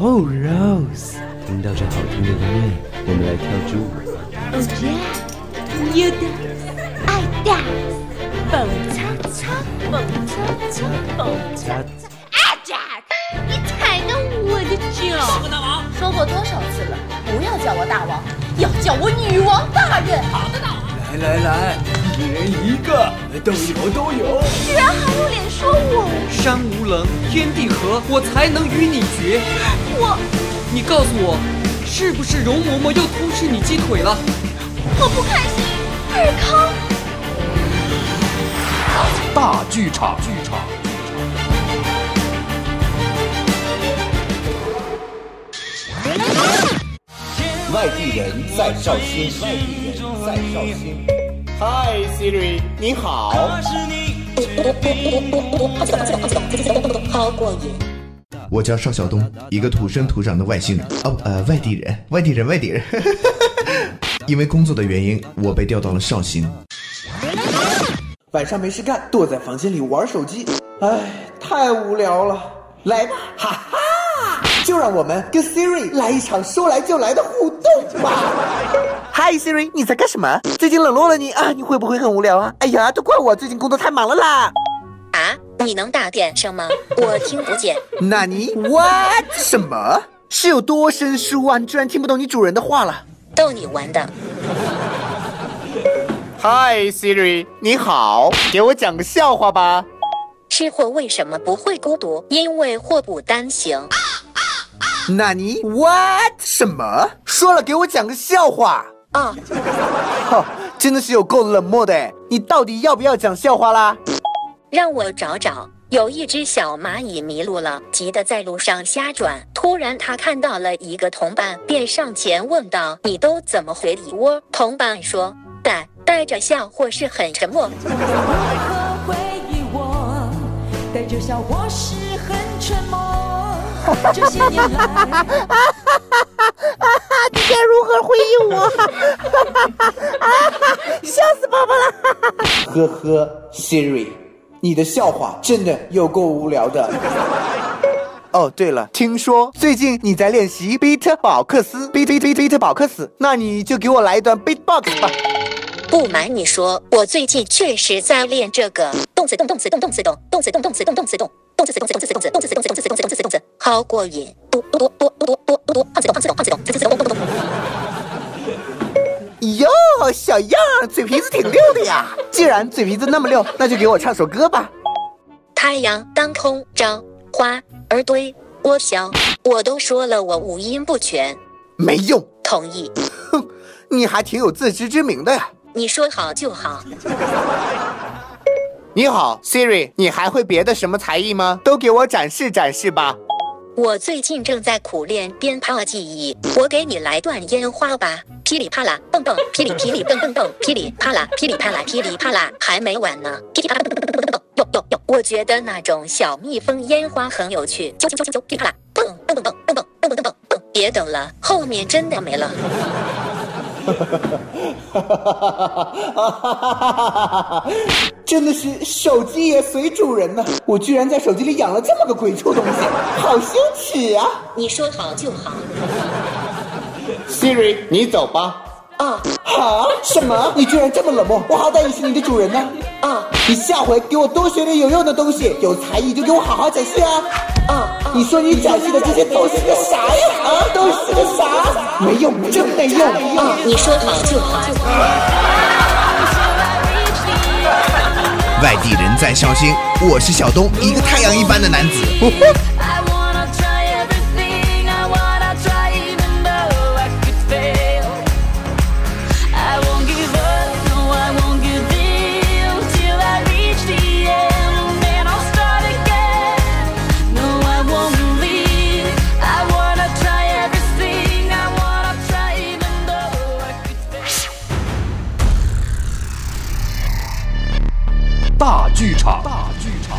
Oh Rose，听到这好听的音乐，我们来跳支舞。Oh yeah, you dance, I dance，蹦恰恰，蹦恰恰，蹦恰恰。哎，Jack，你踩到我的脚！说过多少次了，不要叫我大王，要叫我女王大人。好的，大王。来来来，一人一个，都有都有。居然还有脸说我？山无棱，天地合，我才能与你绝。我，你告诉我，是不是容嬷嬷又偷吃你鸡腿了？我不开心。尔康，大剧场，剧场。外地人在绍兴，外地人在绍兴。Hi Siri，你好。好过瘾。我叫邵晓东，一个土生土长的外星人。哦，呃，外地人，外地人，外地人。因为工作的原因，我被调到了绍兴。晚上没事干，躲在房间里玩手机，唉，太无聊了。来吧，哈哈，就让我们跟 Siri 来一场说来就来的互动吧。嗨，Siri，你在干什么？最近冷落了你啊，你会不会很无聊啊？哎呀，都怪我最近工作太忙了啦。啊，你能大点声吗？我听不见。那你 what 什么？是有多生疏啊？你居然听不懂你主人的话了？逗你玩的。Hi Siri，你好，给我讲个笑话吧。吃货为什么不会孤独？因为祸不单行。那你 what 什么？说了，给我讲个笑话。啊，哈，真的是有够冷漠的哎！你到底要不要讲笑话啦？让我找找。有一只小蚂蚁迷路了，急得在路上瞎转。突然，它看到了一个同伴，便上前问道：“你都怎么回梨窝？”同伴说：“带带着笑或是很沉默。为何回忆我带着笑或是很沉默？这些年来，你该如何回应我？笑死宝宝了！呵呵，Siri，你的笑话真的有够无聊的。哦，对了，听说最近你在练习 beat 保克斯，beat beat beat beat 保克斯，那你就给我来一段 beatbox 吧。不瞒你说，我最近确实在练这个动词动动词动动词动动词动动词动动词动动词动词动词动词动词动词动词动词动词动词动词，超过瘾！嘟嘟嘟嘟嘟嘟嘟嘟，胖子动胖子动胖子，哟，小样，嘴皮子挺溜的呀！既然嘴皮子那么溜，那就给我唱首歌吧。太阳当空照，花儿对我笑，我都说了我五音不全，没用。同意。哼，你还挺有自知之明的呀。你说好就好。你好，Siri，你还会别的什么才艺吗？都给我展示展示吧。我最近正在苦练鞭炮技艺，我给你来段烟花吧，噼里啪啦蹦蹦，噼里噼里蹦蹦蹦，噼里啪啦噼里啪啦噼里啪啦，还没完呢，噼里啪啦蹦蹦蹦蹦蹦蹦，哟哟哟！我觉得那种小蜜蜂烟花很有趣，啾啾啾啾啾，噼里啪啦蹦蹦蹦蹦蹦蹦蹦蹦蹦蹦，别等了，后面真的没了。真的是手机也随主人呢！我居然在手机里养了这么个鬼畜东西，好羞耻啊！你说好就好。Siri，你走吧。啊啊！什么？你居然这么冷漠？我好歹也是你的主人呢！啊！你下回给我多学点有用的东西，有才艺就给我好好展示啊！啊！你说你展示的这些都是个啥呀？啊，都是个啥？没用，真没用！啊！你说好就好。外地人在绍兴，我是小东，一个太阳一般的男子。大剧场。大剧场